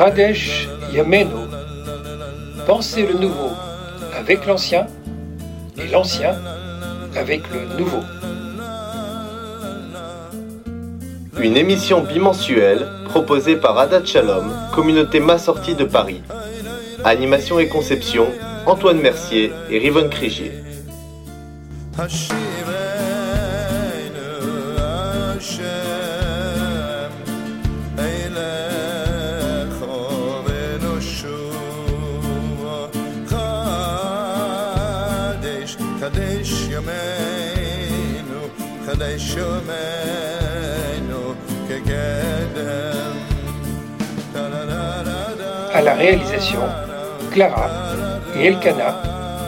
Chadesh Yameno, pensez le nouveau avec l'ancien et l'ancien avec le nouveau. Une émission bimensuelle proposée par Adat Shalom, communauté massortie de Paris. Animation et conception, Antoine Mercier et Rivonne Crigier. À la réalisation, Clara et Elkana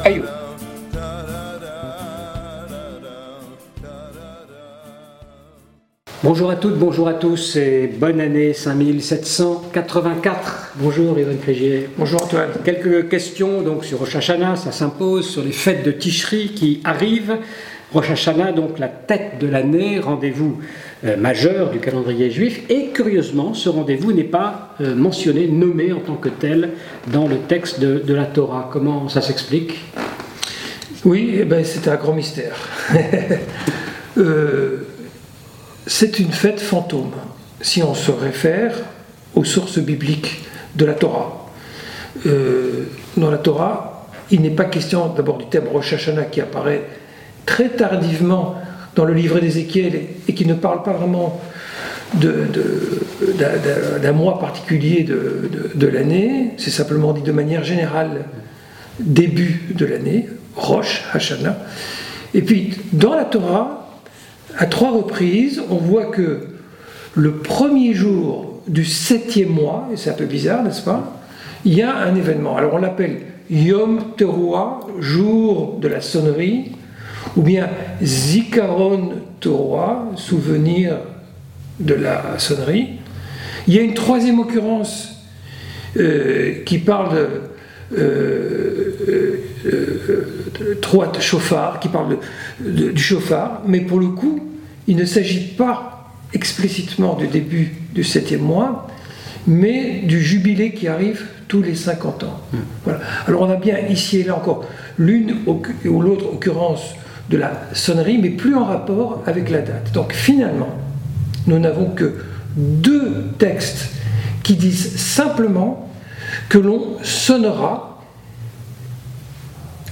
Ayoub. Bonjour à toutes, bonjour à tous et bonne année 5784. Bonjour Yvonne Crégier. Bonjour Antoine. Quelques questions donc sur Rosh Hashanah, ça s'impose, sur les fêtes de Tishri qui arrivent. Rosh Hashanah, donc la tête de l'année, rendez-vous euh, majeur du calendrier juif. Et curieusement, ce rendez-vous n'est pas euh, mentionné, nommé en tant que tel dans le texte de, la Torah. Comment ça s'explique? Oui, eh ben, c'est un grand mystère. Euh, c'est une fête fantôme, si on se réfère aux sources bibliques de la Torah. dans la Torah, il n'est pas question d'abord du thème Rosh Hashanah qui apparaît très tardivement dans le livret d'Ézéchiel et qui ne parle pas vraiment d'un mois particulier de, l'année, c'est simplement dit de manière générale début de l'année, Rosh Hashanah. Et puis dans la Torah, à trois reprises, on voit que le premier jour du septième mois, et c'est un peu bizarre, n'est-ce pas, il y a un événement. Alors on l'appelle Yom Teruah, jour de la sonnerie, ou bien Zikaron Torah, souvenir de la sonnerie. Il y a une troisième occurrence euh, qui parle de euh, euh, euh chauffard, qui parle du chauffard, mais pour le coup, il ne s'agit pas explicitement du début du septième mois, mais du jubilé qui arrive tous les 50 ans. Hmm. Voilà. Alors on a bien ici et là encore l'une ou l'autre occurrence de la sonnerie, mais plus en rapport avec la date. Donc finalement, nous n'avons que deux textes qui disent simplement que l'on sonnera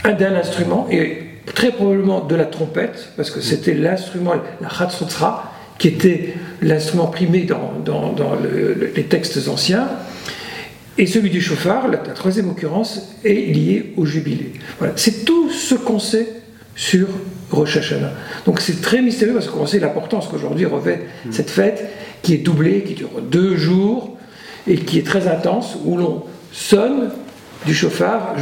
d'un instrument, et très probablement de la trompette, parce que c'était l'instrument, la Hatsotra, qui était l'instrument primé dans, les textes anciens, et celui du chauffard, la, troisième occurrence, est lié au jubilé. Voilà. C'est tout ce qu'on sait sur Rosh Hashanah. Donc c'est très mystérieux parce qu'on sait l'importance qu'aujourd'hui revêt hmm. cette fête qui est doublée, qui dure deux jours et qui est très intense, où l'on sonne du chauffard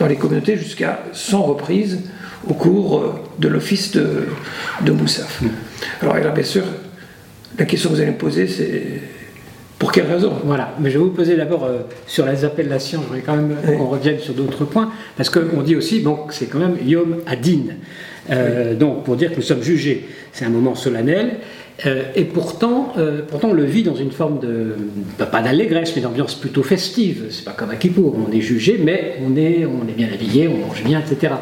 dans les communautés jusqu'à 100 reprises au cours euh, de l'office de, de Moussaf. Hmm. Alors, là, bien sûr, la question que vous allez me poser, c'est pour quelle raison Voilà, mais je vais vous poser d'abord euh, sur les appellations, je voudrais quand même qu'on revienne sur d'autres points, parce qu'on dit aussi, bon, c'est quand même Yom Adin. Euh, donc, pour dire que nous sommes jugés, c'est un moment solennel, euh, et pourtant, pourtant, on le vit dans une forme de, pas d'allégresse, mais d'ambiance plutôt festive. C'est pas comme à Kippour, on est jugé, mais on est, on est bien habillé, on mange bien, etc.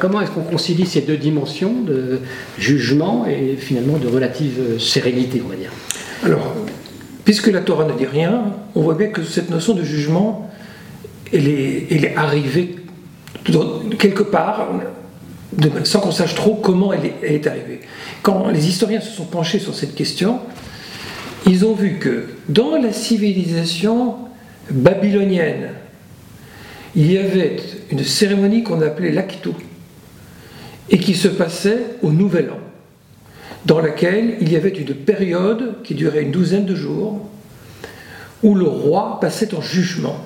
comment est-ce qu'on concilie ces deux dimensions de jugement et finalement de relative sérénité, on va dire? Alors, Puisque la Torah ne dit rien, on voit bien que cette notion de jugement, elle est, arrivée quelque part, sans qu'on sache trop comment elle est, arrivée. Quand les historiens se sont penchés sur cette question, ils ont vu que dans la civilisation babylonienne, il y avait une cérémonie qu'on appelait l'Aktu, et qui se passait au Nouvel An dans laquelle il y avait une période qui durait une douzaine de jours, où le roi passait en jugement.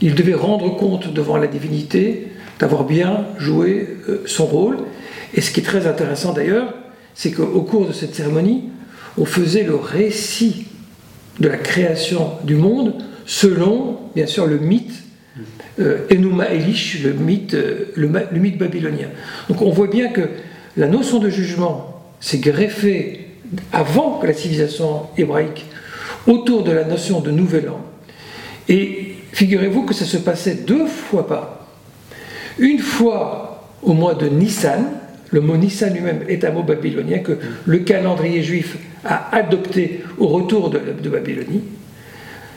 Il devait rendre compte devant la divinité d'avoir bien joué euh, son rôle. Et ce qui est très intéressant d'ailleurs, c'est qu'au cours de cette cérémonie, on faisait le récit de la création du monde selon, bien sûr, le mythe euh, Enuma Elish, le mythe, euh, le, le, mythe babylonien. Donc on voit bien que la notion de jugement s'est greffée avant la civilisation hébraïque autour de la notion de nouvel an. Et figurez-vous que ça se passait deux fois pas. Une fois au mois de Nissan, le mot Nissan lui-même est un mot babylonien que le calendrier juif a adopté au retour de, de Babylonie.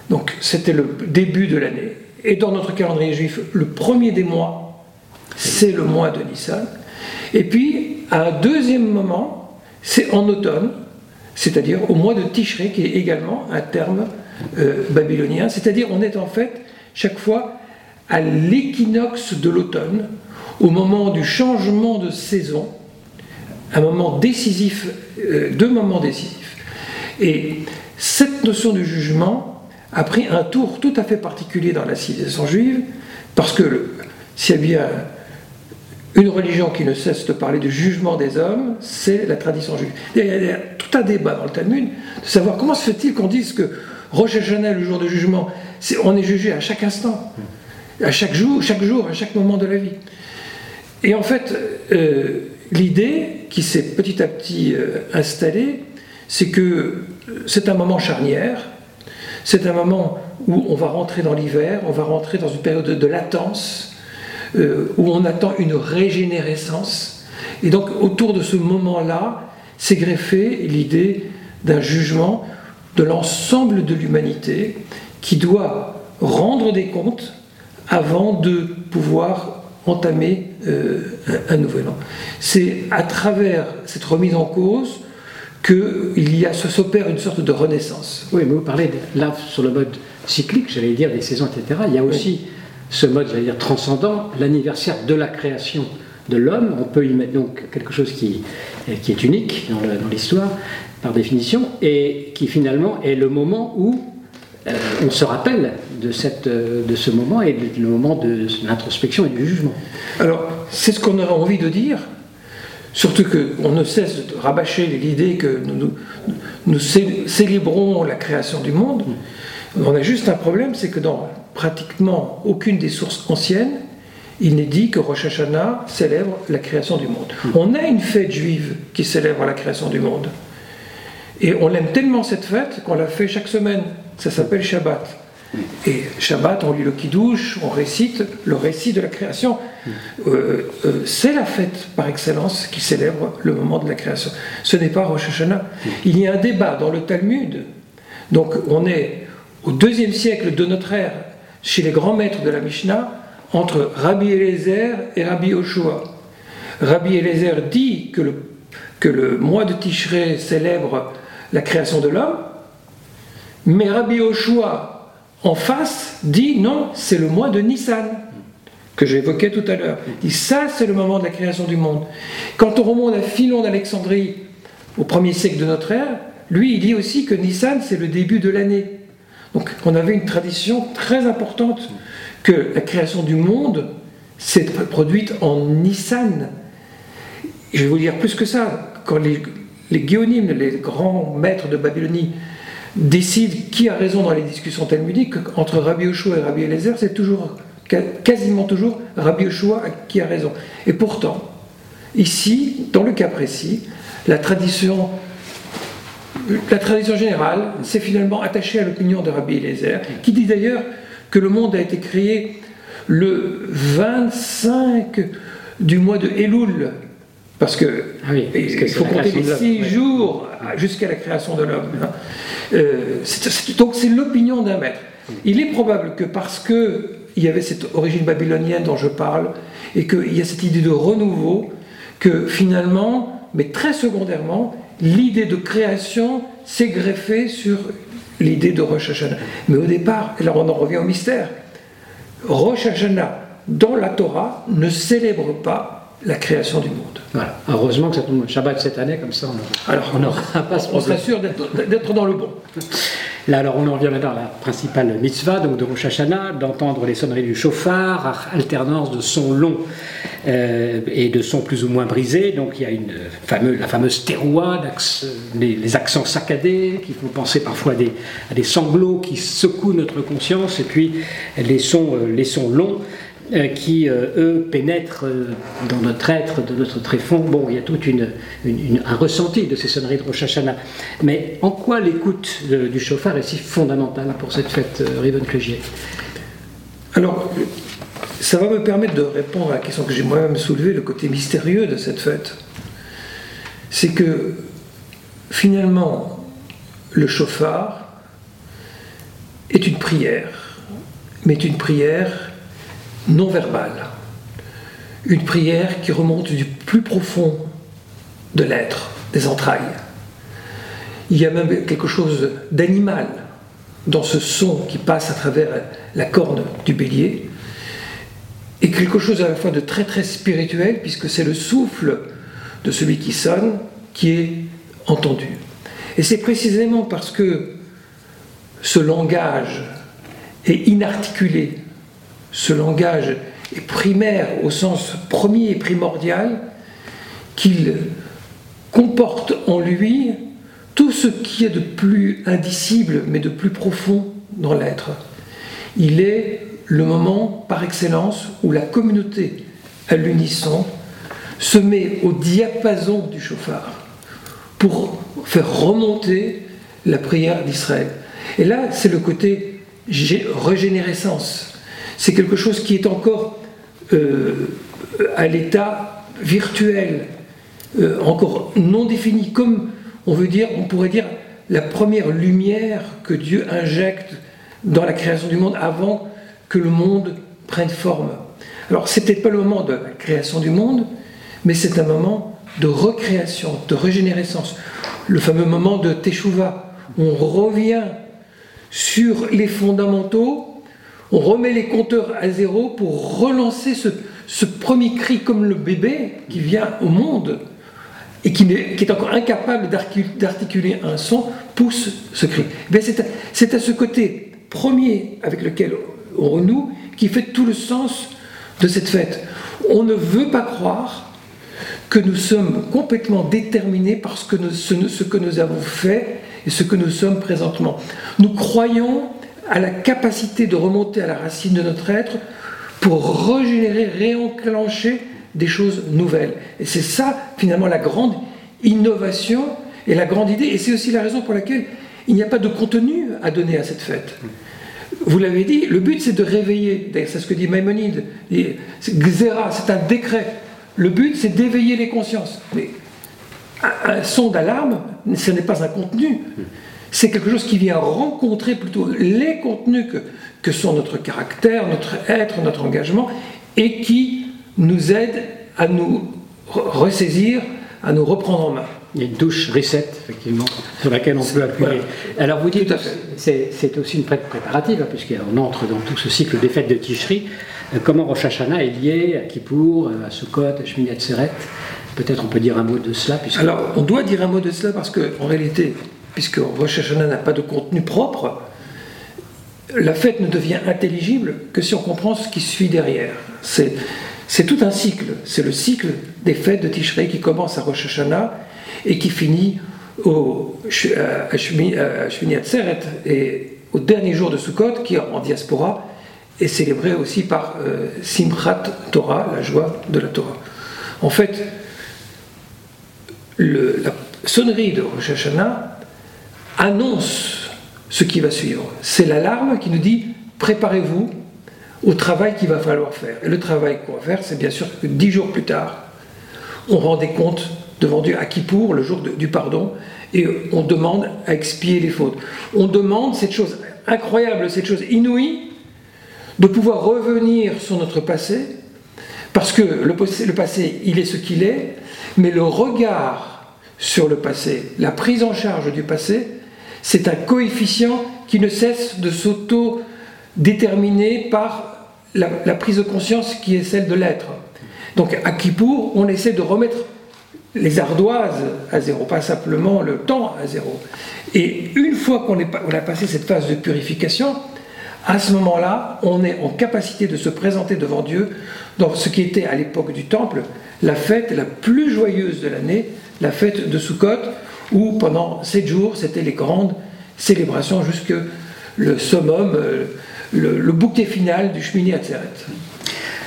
Donc c'était le début de l'année. Et dans notre calendrier juif, le premier des mois, c'est le mois de Nissan. Et puis, à un deuxième moment, c'est en automne, c'est-à-dire au mois de Tishré, qui est également un terme euh, babylonien. C'est-à-dire, on est en fait chaque fois à l'équinoxe de l'automne, au moment du changement de saison, un moment décisif, euh, deux moments décisifs. Et cette notion du jugement, a pris un tour tout à fait particulier dans la civilisation juive, parce que s'il y a bien une religion qui ne cesse de parler du jugement des hommes, c'est la tradition juive. Il y, a, tout un débat dans le Talmud de savoir comment se fait-il qu'on dise que Rosh Hashanah, le jour de jugement, on est jugé à chaque instant, à chaque jour, chaque jour, à chaque moment de la vie. Et en fait, euh, l'idée qui s'est petit à petit euh, installée, c'est que c'est un moment charnière, c'est un moment où on va rentrer dans l'hiver, on va rentrer dans une période de latence, euh, où on attend une régénérescence. Et donc autour de ce moment-là, s'est greffée l'idée d'un jugement de l'ensemble de l'humanité qui doit rendre des comptes avant de pouvoir entamer euh, un, un, nouvel an. C'est à travers cette remise en cause qu'il y a, s'opère une sorte de renaissance. Oui, mais vous parlez là sur le mode cyclique, j'allais dire des saisons, etc. Il y a aussi ce mode, j'allais dire transcendant, l'anniversaire de la création de l'homme. On peut y mettre donc quelque chose qui, qui est unique dans l'histoire, par définition, et qui finalement est le moment où euh, on se rappelle de, cette, de ce moment et le moment de l'introspection et du jugement. Alors, c'est ce qu'on aurait envie de dire, Surtout qu'on ne cesse de rabâcher l'idée que nous, nous, célébrons la création du monde. On a juste un problème, c'est que dans pratiquement aucune des sources anciennes, il n'est dit que Rosh Hashanah célèbre la création du monde. On a une fête juive qui célèbre la création du monde. Et on aime tellement cette fête qu'on la fait chaque semaine. Ça s'appelle Shabbat. Et Shabbat, on lit le Kiddush, on récite le récit de la création. Euh, euh, c'est la fête par excellence qui célèbre le moment de la création. Ce n'est pas Rosh Hashanah. Il y a un débat dans le Talmud. Donc on est au deuxième siècle de notre ère, chez les grands maîtres de la Mishnah, entre Rabbi Eliezer et Rabbi Oshua. Rabbi Eliezer dit que le, que le mois de Tishré célèbre la création de l'homme, mais Rabbi Oshua en face dit non, c'est le mois de Nissan que j'évoquais tout à l'heure. Il dit ça, c'est le moment de la création du monde. Quand on remonte à Philon d'Alexandrie, au premier siècle de notre ère, lui, il dit aussi que Nissan, c'est le début de l'année. Donc on avait une tradition très importante que la création du monde s'est produite en Nissan. je vais vous dire plus que ça. Quand les, les guéonymes, les grands maîtres de Babylonie, décide qui a raison dans les discussions talmudiques, entre Rabbi Yoshua et Rabbi Eliezer, c'est toujours, quasiment toujours Rabbi Yoshua qui a raison. Et pourtant, ici, dans le cas précis, la tradition, la tradition générale s'est finalement attachée à l'opinion de Rabbi Eliezer, qui dit d'ailleurs que le monde a été créé le 25 du mois de Elul, parce que ah il faut compter les six jours jusqu'à la création de l'homme. Hein. Euh, donc c'est l'opinion d'un maître. Il est probable que parce que il y avait cette origine babylonienne dont je parle et qu'il y a cette idée de renouveau, que finalement, mais très secondairement, l'idée de création s'est greffée sur l'idée de Rosh Hashanah. Mais au départ, et là on en revient au mystère, Rosh Hashanah dans la Torah ne célèbre pas la création du monde. Voilà. Heureusement que ça tombe Shabbat cette année, comme ça on alors, on aura pas On serait sûr d'être dans le bon. Là, alors, on en revient maintenant à la principale mitzvah, donc de Rosh Hashanah, d'entendre les sonneries du chauffard, alternance de sons longs et de sons plus ou moins brisés. Donc il y a une fameuse, la fameuse terroir, les, accents saccadés qui font penser parfois à des, à des, sanglots qui secouent notre conscience, et puis les sons, les sons longs euh, qui, euh, eux, pénètrent euh, dans notre être, dans notre tréfonds. Bon, il y a tout une, un ressenti de ces sonneries de Rosh Hashanah. Mais en quoi l'écoute du chauffard est si fondamentale pour cette fête, Riven Alors, ça va me permettre de répondre à la question que j'ai moi-même soulevée, le côté mystérieux de cette fête. C'est que, finalement, le chauffard est une prière, mais une prière non verbale, une prière qui remonte du plus profond de l'être, des entrailles. Il y a même quelque chose d'animal dans ce son qui passe à travers la corne du bélier, et quelque chose à la fois de très très spirituel, puisque c'est le souffle de celui qui sonne qui est entendu. Et c'est précisément parce que ce langage est inarticulé, ce langage est primaire au sens premier et primordial, qu'il comporte en lui tout ce qui est de plus indicible mais de plus profond dans l'être. Il est le moment par excellence où la communauté à l'unisson se met au diapason du chauffard pour faire remonter la prière d'Israël. Et là, c'est le côté régénérescence c'est quelque chose qui est encore euh, à l'état virtuel, euh, encore non défini, comme on pourrait dire la première lumière que Dieu injecte dans la création du monde avant que le monde prenne forme. Alors c'est peut-être pas le moment de la création du monde, mais c'est un moment de recréation, de régénérescence. Le fameux moment de Teshuvah, on revient sur les fondamentaux on remet les compteurs à zéro pour relancer ce, premier cri comme le bébé qui vient au monde et qui, est encore incapable d'articuler un son, pousse ce cri. Eh c'est à, ce côté premier avec lequel on renoue qui fait tout le sens de cette fête. On ne veut pas croire que nous sommes complètement déterminés par ce que ce que nous avons fait et ce que nous sommes présentement. Nous croyons à la capacité de remonter à la racine de notre être pour régénérer, réenclencher des choses nouvelles. Et c'est ça, finalement, la grande innovation et la grande idée. Et c'est aussi la raison pour laquelle il n'y a pas de contenu à donner à cette fête. Vous l'avez dit, le but c'est de réveiller, c'est ce que dit Maïmonide, Xéra, c'est un décret. Le but c'est d'éveiller les consciences. Mais un son d'alarme, ce n'est pas un contenu c'est quelque chose qui vient rencontrer plutôt les contenus que, sont notre caractère, notre être, notre engagement, et qui nous aide à nous ressaisir, à nous reprendre en main. Il y a une douche reset, effectivement, sur laquelle on peut appuyer. Alors vous dites, c'est aussi une fête préparative, hein, puisqu'on entre dans tout ce cycle des fêtes de Tishri. Euh, comment Rosh Hashanah est lié à Kippour, euh, à Sukkot, à Shmini Atzeret? Peut-être on peut dire un mot de cela. Alors on doit dire un mot de cela parce qu'en réalité, puisque Rosh Hashanah n'a pas de contenu propre, la fête ne devient intelligible que si on comprend ce qui suit derrière. C'est tout un cycle. C'est le cycle des fêtes de Tishrei qui commence à Rosh Hashanah et qui finit au, à Shmini Atzeret et au dernier jour de Sukkot, qui en diaspora est célébré aussi par euh, Simchat Torah, la joie de la Torah. En fait, la sonnerie de Rosh Hashanah annonce ce qui va suivre. C'est l'alarme qui nous dit préparez-vous au travail qu'il va falloir faire. Et le travail qu'on va faire, c'est bien sûr que dix jours plus tard, on rend des comptes devant Dieu à Kippour, le jour du pardon, et on demande à expier les fautes. On demande cette chose incroyable, cette chose inouïe, de pouvoir revenir sur notre passé, parce que le passé il est ce qu'il est, mais le regard sur le passé, la prise en charge du passé, c'est un coefficient qui ne cesse de s'auto-déterminer par la, prise de conscience qui est celle de l'être. Donc à Kippour, on essaie de remettre les ardoises à zéro, pas simplement le temps à zéro. Et une fois qu'on a passé cette phase de purification, à ce moment-là, on est en capacité de se présenter devant Dieu dans ce qui était à l'époque du Temple la fête la plus joyeuse de l'année, la fête de Sukkot, où pendant sept jours, c'était les grandes célébrations jusque le summum, euh, le, bouquet final du Shmini Atzeret.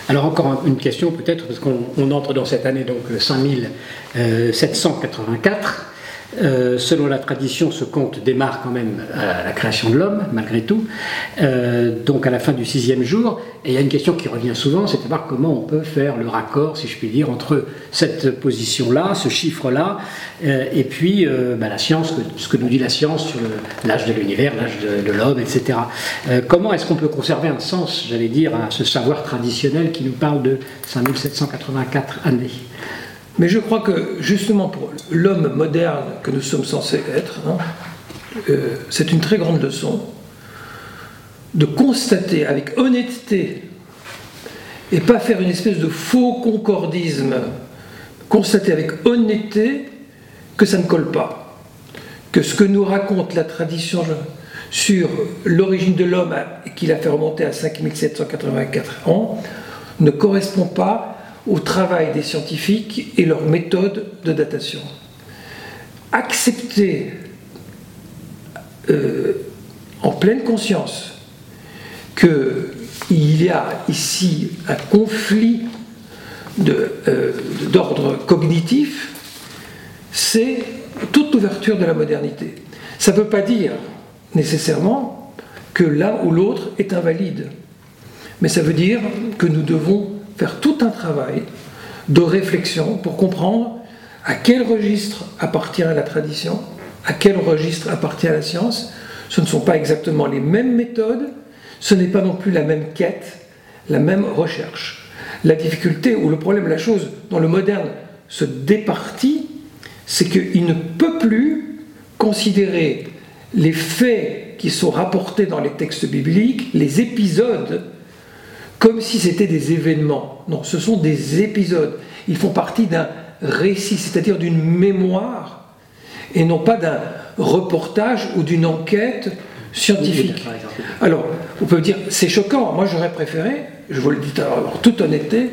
Alors encore une question peut-être, parce qu'on entre dans cette année donc 5784. Euh, selon la tradition, ce conte démarre quand même à la création de l'homme, malgré tout, euh, donc à la fin du sixième jour. Et il y a une question qui revient souvent, c'est de savoir comment on peut faire le raccord, si je puis dire, entre cette position-là, ce chiffre-là, euh, et puis bah, la science, ce que nous dit la science sur l'âge de l'univers, l'âge de, de l'homme, etc. comment est-ce qu'on peut conserver un sens, j'allais dire, à ce savoir traditionnel qui nous parle de 5784 années? Mais je crois que justement pour l'homme moderne que nous sommes censés être, hein, euh, c'est une très grande leçon de constater avec honnêteté et pas faire une espèce de faux concordisme, constater avec honnêteté que ça ne colle pas, que ce que nous raconte la tradition sur l'origine de l'homme qu'il a fait remonter à 5784 ans ne correspond pas au travail des scientifiques et leurs méthodes de datation. Accepter euh, en pleine conscience qu'il y a ici un conflit euh, d'ordre cognitif, c'est toute l'ouverture de la modernité. Ça ne veut pas dire nécessairement que l'un ou l'autre est invalide, mais ça veut dire que nous devons faire tout un travail de réflexion pour comprendre à quel registre appartient la tradition, à quel registre appartient la science. Ce ne sont pas exactement les mêmes méthodes, ce n'est pas non plus la même quête, la même recherche. La difficulté ou le problème, la chose dont le moderne se départit, c'est qu'il ne peut plus considérer les faits qui sont rapportés dans les textes bibliques, les épisodes comme si c'était des événements. Non, ce sont des épisodes. Ils font partie d'un récit, c'est-à-dire d'une mémoire, et non pas d'un reportage ou d'une enquête scientifique. Alors, on peut dire, c'est choquant. Moi, j'aurais préféré, je vous le dis en toute honnêteté,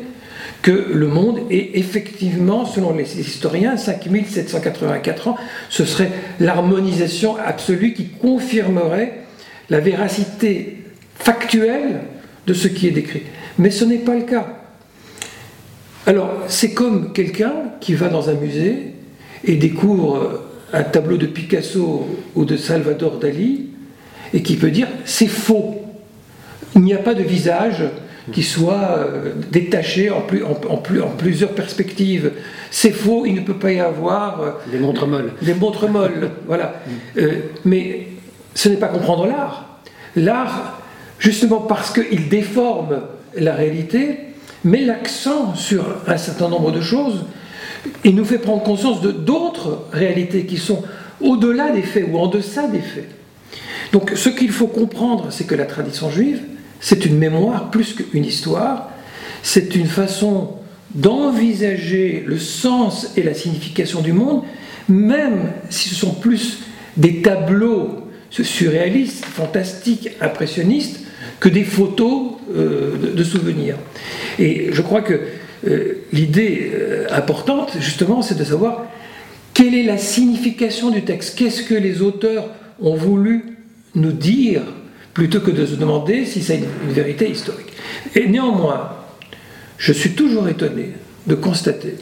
que le monde ait effectivement, selon les historiens, 5784 ans, ce serait l'harmonisation absolue qui confirmerait la véracité factuelle de ce qui est décrit. Mais ce n'est pas le cas. Alors, c'est comme quelqu'un qui va dans un musée et découvre un tableau de Picasso ou de Salvador Dali et qui peut dire c'est faux. Il n'y a pas de visage qui soit euh, détaché en, plus, en, en, plusieurs perspectives. C'est faux, il ne peut pas y avoir. Euh, des montres molles. Des montres molles, voilà. Euh, mais ce n'est pas comprendre l'art. L'art, justement parce qu'il déforme la réalité, met l'accent sur un certain nombre de choses et nous fait prendre conscience de d'autres réalités qui sont au-delà des faits ou en deçà des faits. Donc ce qu'il faut comprendre, c'est que la tradition juive, c'est une mémoire plus qu'une histoire, c'est une façon d'envisager le sens et la signification du monde, même si ce sont plus des tableaux surréalistes, fantastiques, impressionnistes, que des photos euh, de, souvenirs. Et je crois que euh, l'idée euh, importante, justement, c'est de savoir quelle est la signification du texte, qu'est-ce que les auteurs ont voulu nous dire, plutôt que de se demander si c'est une, vérité historique. Et néanmoins, je suis toujours étonné de constater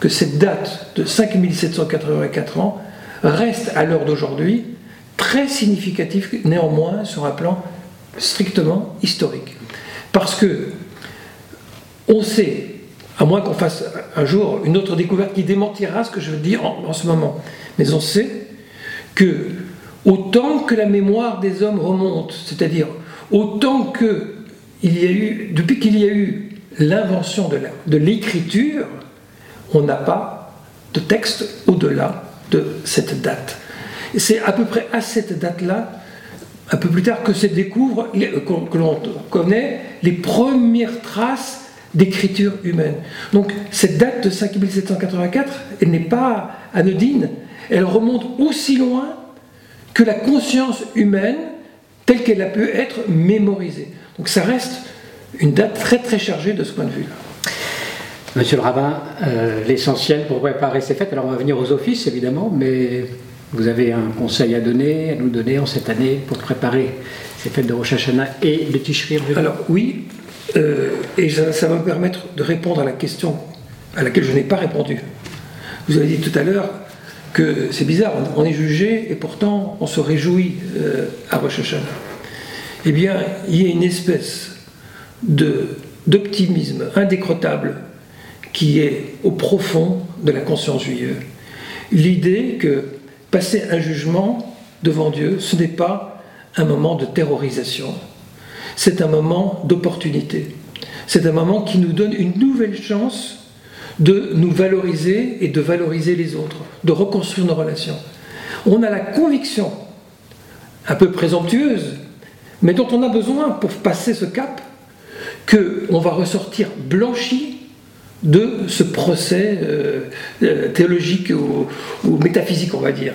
que cette date de 5784 ans reste à l'heure d'aujourd'hui très significative néanmoins sur un plan strictement historique. Parce que on sait, à moins qu'on fasse un jour une autre découverte qui démentira ce que je veux dire en, ce moment, mais on sait que autant que la mémoire des hommes remonte, c'est-à-dire autant que il y a eu, depuis qu'il y a eu l'invention de l'écriture, on n'a pas de texte au-delà de cette date. C'est à peu près à cette date-là un peu plus tard que se découvrent, que l'on connaît, les premières traces d'écriture humaine. Donc cette date de 5784, elle n'est pas anodine, elle remonte aussi loin que la conscience humaine telle qu'elle a pu être mémorisée. Donc ça reste une date très très chargée de ce point de vue-là. Monsieur le rabbin, euh, l'essentiel pour préparer ces fêtes, alors on va venir aux offices évidemment, mais vous avez un conseil à donner, à nous donner en cette année pour préparer ces fêtes de Rosh Hashanah et de Tishri Alors oui, euh, et ça, va me permettre de répondre à la question à laquelle je n'ai pas répondu. Vous avez dit tout à l'heure que c'est bizarre, on, est jugé et pourtant on se réjouit euh, à Rosh Hashanah. Eh bien, il y a une espèce d'optimisme indécrottable qui est au profond de la conscience juive. L'idée que passer un jugement devant Dieu, ce n'est pas un moment de terrorisation, c'est un moment d'opportunité. C'est un moment qui nous donne une nouvelle chance de nous valoriser et de valoriser les autres, de reconstruire nos relations. On a la conviction, un peu présomptueuse, mais dont on a besoin pour passer ce cap, qu'on va ressortir blanchi de ce procès euh, euh, théologique ou, métaphysique, on va dire.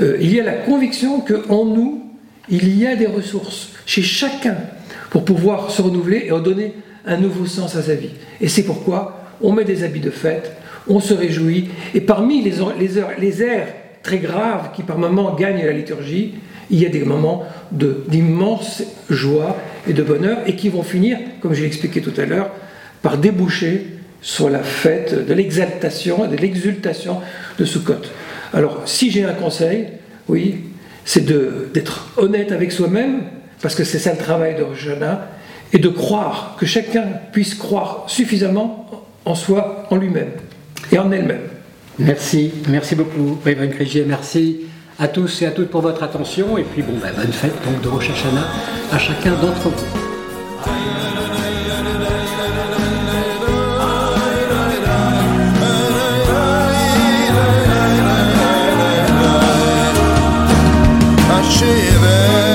Euh, il y a la conviction qu'en nous, il y a des ressources chez chacun pour pouvoir se renouveler et redonner un nouveau sens à sa vie. Et c'est pourquoi on met des habits de fête, on se réjouit, et parmi les, les, les airs très graves qui par moments gagnent la liturgie, il y a des moments d'immense joie et de bonheur, et qui vont finir, comme je l'ai expliqué tout à l'heure, par déboucher sur la fête de l'exaltation et de l'exultation de Sukkot. Alors, si j'ai un conseil, oui, c'est d'être honnête avec soi-même, parce que c'est ça le travail de Rojana, et de croire, que chacun puisse croire suffisamment en soi, en lui-même et en elle-même. Merci, merci beaucoup, Révérend Crégier, merci à tous et à toutes pour votre attention, et puis bon, ben, bonne fête donc de Rosh à chacun d'entre vous. shiver